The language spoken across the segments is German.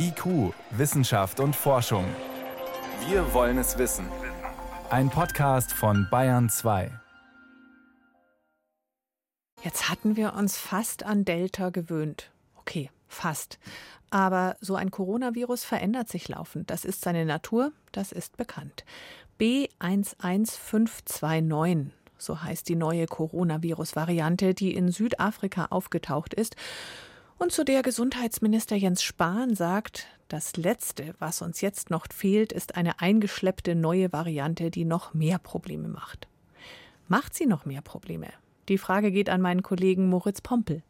IQ, Wissenschaft und Forschung. Wir wollen es wissen. Ein Podcast von Bayern 2. Jetzt hatten wir uns fast an Delta gewöhnt. Okay, fast. Aber so ein Coronavirus verändert sich laufend. Das ist seine Natur, das ist bekannt. B11529, so heißt die neue Coronavirus-Variante, die in Südafrika aufgetaucht ist und zu der Gesundheitsminister Jens Spahn sagt, das Letzte, was uns jetzt noch fehlt, ist eine eingeschleppte neue Variante, die noch mehr Probleme macht. Macht sie noch mehr Probleme? Die Frage geht an meinen Kollegen Moritz Pompel.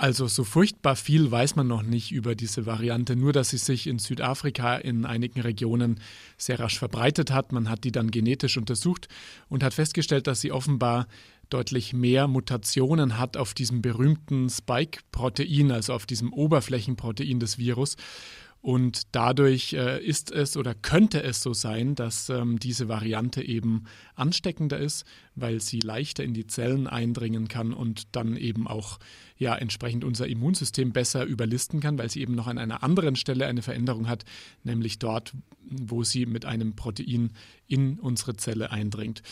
Also so furchtbar viel weiß man noch nicht über diese Variante, nur dass sie sich in Südafrika in einigen Regionen sehr rasch verbreitet hat. Man hat die dann genetisch untersucht und hat festgestellt, dass sie offenbar deutlich mehr Mutationen hat auf diesem berühmten Spike-Protein, also auf diesem Oberflächenprotein des Virus. Und dadurch äh, ist es oder könnte es so sein, dass ähm, diese Variante eben ansteckender ist, weil sie leichter in die Zellen eindringen kann und dann eben auch ja entsprechend unser Immunsystem besser überlisten kann, weil sie eben noch an einer anderen Stelle eine Veränderung hat, nämlich dort, wo sie mit einem Protein in unsere Zelle eindringt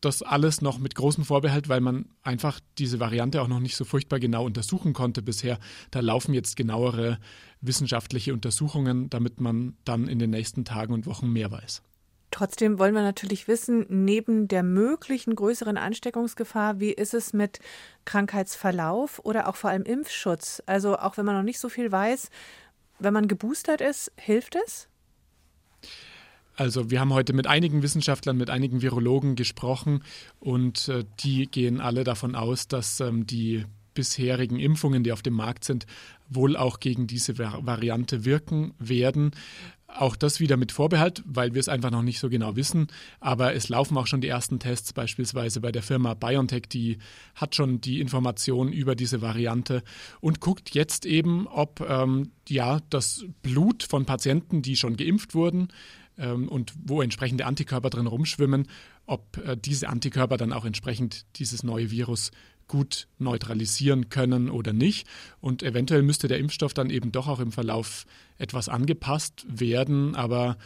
das alles noch mit großem Vorbehalt, weil man einfach diese Variante auch noch nicht so furchtbar genau untersuchen konnte bisher. Da laufen jetzt genauere wissenschaftliche Untersuchungen, damit man dann in den nächsten Tagen und Wochen mehr weiß. Trotzdem wollen wir natürlich wissen, neben der möglichen größeren Ansteckungsgefahr, wie ist es mit Krankheitsverlauf oder auch vor allem Impfschutz? Also auch wenn man noch nicht so viel weiß, wenn man geboostert ist, hilft es? Also wir haben heute mit einigen Wissenschaftlern, mit einigen Virologen gesprochen und äh, die gehen alle davon aus, dass ähm, die bisherigen Impfungen, die auf dem Markt sind, wohl auch gegen diese Variante wirken werden. Auch das wieder mit Vorbehalt, weil wir es einfach noch nicht so genau wissen. Aber es laufen auch schon die ersten Tests, beispielsweise bei der Firma BioNTech, die hat schon die Informationen über diese Variante und guckt jetzt eben, ob ähm, ja das Blut von Patienten, die schon geimpft wurden, und wo entsprechende Antikörper drin rumschwimmen, ob äh, diese Antikörper dann auch entsprechend dieses neue Virus gut neutralisieren können oder nicht. Und eventuell müsste der Impfstoff dann eben doch auch im Verlauf etwas angepasst werden. Aber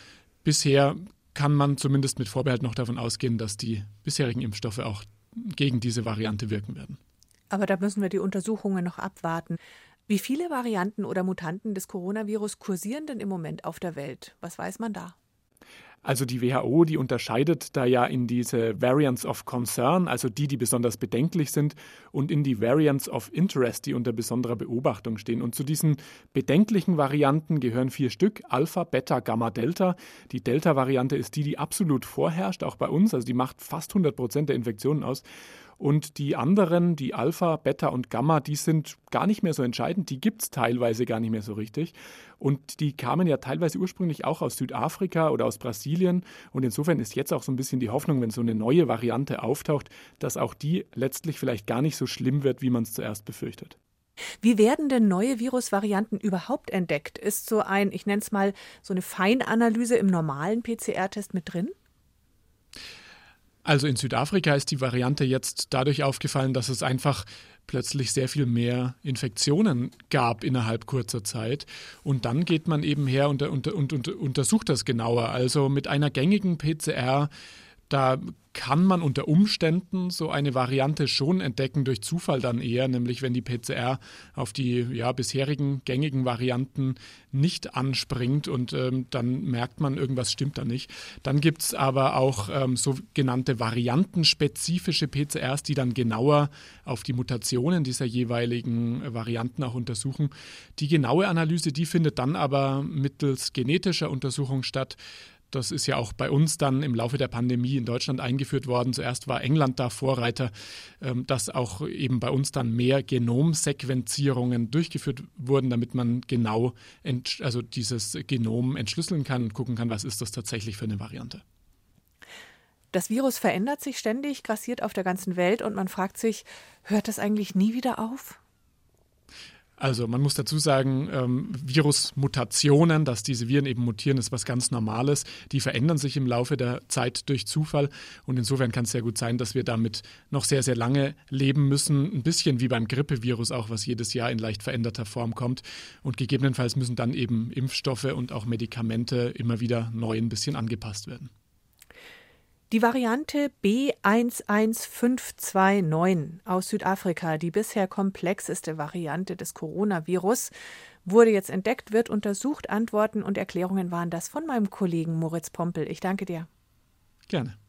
bisher kann man zumindest mit Vorbehalt noch davon ausgehen, dass die bisherigen Impfstoffe auch gegen diese Variante wirken werden. Aber da müssen wir die Untersuchungen noch abwarten. Wie viele Varianten oder Mutanten des Coronavirus kursieren denn im Moment auf der Welt? Was weiß man da? Also die WHO, die unterscheidet da ja in diese Variants of Concern, also die, die besonders bedenklich sind, und in die Variants of Interest, die unter besonderer Beobachtung stehen. Und zu diesen bedenklichen Varianten gehören vier Stück, Alpha, Beta, Gamma, Delta. Die Delta-Variante ist die, die absolut vorherrscht, auch bei uns, also die macht fast 100 Prozent der Infektionen aus. Und die anderen, die Alpha, Beta und Gamma, die sind gar nicht mehr so entscheidend. Die gibt es teilweise gar nicht mehr so richtig. Und die kamen ja teilweise ursprünglich auch aus Südafrika oder aus Brasilien. Und insofern ist jetzt auch so ein bisschen die Hoffnung, wenn so eine neue Variante auftaucht, dass auch die letztlich vielleicht gar nicht so schlimm wird, wie man es zuerst befürchtet. Wie werden denn neue Virusvarianten überhaupt entdeckt? Ist so ein, ich nenne es mal, so eine Feinanalyse im normalen PCR-Test mit drin? Also in Südafrika ist die Variante jetzt dadurch aufgefallen, dass es einfach plötzlich sehr viel mehr Infektionen gab innerhalb kurzer Zeit. Und dann geht man eben her und, und, und, untersucht das genauer. Also mit einer gängigen PCR da kann man unter Umständen so eine Variante schon entdecken, durch Zufall dann eher, nämlich wenn die PCR auf die ja, bisherigen gängigen Varianten nicht anspringt und ähm, dann merkt man, irgendwas stimmt da nicht. Dann gibt es aber auch ähm, sogenannte variantenspezifische PCRs, die dann genauer auf die Mutationen dieser jeweiligen Varianten auch untersuchen. Die genaue Analyse, die findet dann aber mittels genetischer Untersuchung statt. Das ist ja auch bei uns dann im Laufe der Pandemie in Deutschland eingeführt worden. Zuerst war England da Vorreiter, ähm, dass auch eben bei uns dann mehr Genomsequenzierungen durchgeführt wurden, damit man genau also dieses Genom entschlüsseln kann und gucken kann, was ist das tatsächlich für eine Variante. Das Virus verändert sich ständig, grassiert auf der ganzen Welt und man fragt sich, hört das eigentlich nie wieder auf? Also man muss dazu sagen, ähm, Virusmutationen, dass diese Viren eben mutieren, ist was ganz Normales. Die verändern sich im Laufe der Zeit durch Zufall und insofern kann es sehr gut sein, dass wir damit noch sehr, sehr lange leben müssen. Ein bisschen wie beim Grippevirus auch, was jedes Jahr in leicht veränderter Form kommt. Und gegebenenfalls müssen dann eben Impfstoffe und auch Medikamente immer wieder neu ein bisschen angepasst werden. Die Variante B11529 aus Südafrika, die bisher komplexeste Variante des Coronavirus, wurde jetzt entdeckt, wird untersucht. Antworten und Erklärungen waren das von meinem Kollegen Moritz Pompel. Ich danke dir. Gerne.